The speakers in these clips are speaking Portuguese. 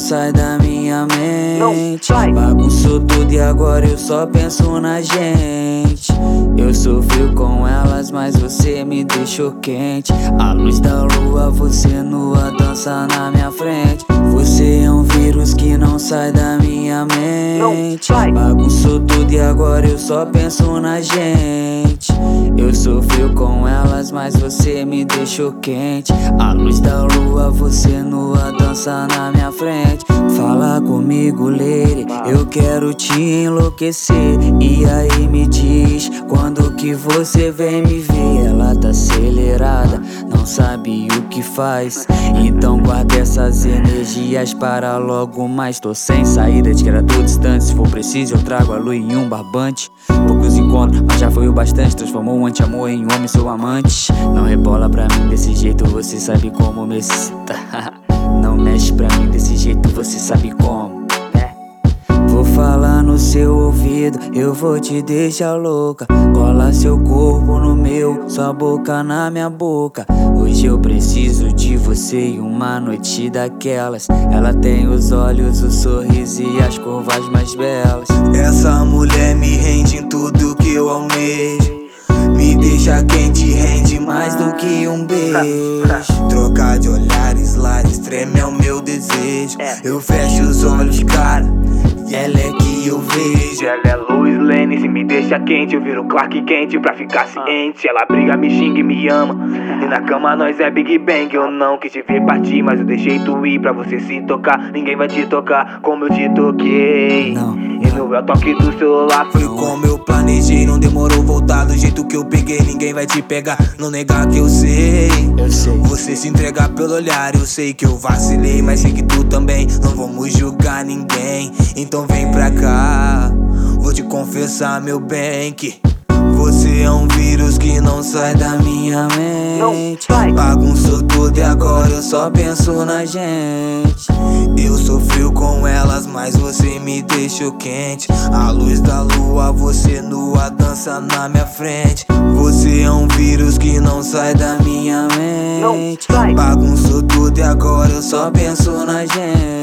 sai da minha mente. Bagunçou tudo e agora eu só penso na gente. Eu sofri com elas, mas você me deixou quente. A luz da lua, você nua, dança na minha mente. Bagunçou tudo e agora eu só penso na gente. Eu sofri com elas, mas você me deixou quente. A luz da lua, você nua, dança na minha frente. Fala comigo, lady, eu quero te enlouquecer. E aí me diz, quando que você vem me ver? Ela tá acelerada, não sabe o que faz. Então guarda energias para logo mais. Tô sem saída, de que era tudo distante. Se for preciso, eu trago a lua em um barbante. Poucos encontros, mas já foi o bastante. Transformou um anti-amor em homem, seu amante. Não rebola pra mim desse jeito, você sabe como me excita. Não mexe pra mim desse jeito, você sabe como. né? Vou falar no seu ouvido, eu vou te deixar louca. Cola seu corpo no sua boca na minha boca. Hoje eu preciso de você e uma noite daquelas. Ela tem os olhos, o sorriso e as curvas mais belas. Essa mulher me rende em tudo que eu almejo. Me deixa quente, rende mais do que um beijo. Trocar de olhares, lares, treme é o meu desejo. Eu fecho os olhos, cara, e ela é que eu vejo. Ela é Lois Lane, se me deixa quente, eu viro Clark quente pra ficar ciente. Ela briga, me xinga e me ama. E na cama nós é Big Bang. Eu não quis te ver partir, mas eu deixei tu ir pra você se tocar. Ninguém vai te tocar como eu te toquei. Não. E no meu toque do celular Foi como eu planejei, não demorou voltar do jeito que eu peguei. Ninguém vai te pegar, não negar que eu sei. Eu sei. Você se entregar pelo olhar, eu sei que eu vacilei, mas sei que tu também. Não vamos julgar ninguém, então vem pra cá. Vou te confessar, meu bem, que você é um vírus que não sai da minha mente. Bagunçou tudo e agora eu só penso na gente. Eu sofri com elas, mas você me deixou quente. A luz da lua, você nua, dança na minha frente. Você é um vírus que não sai da minha mente. Bagunçou tudo e agora eu só penso na gente.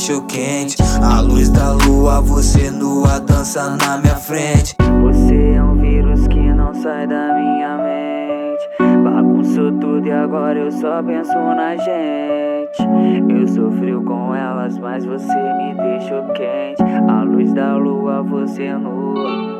Deixou quente. A luz da lua, você nua, dança na minha frente. Você é um vírus que não sai da minha mente. Bagunçou tudo e agora eu só penso na gente. Eu sofri com elas, mas você me deixou quente. A luz da lua, você nua.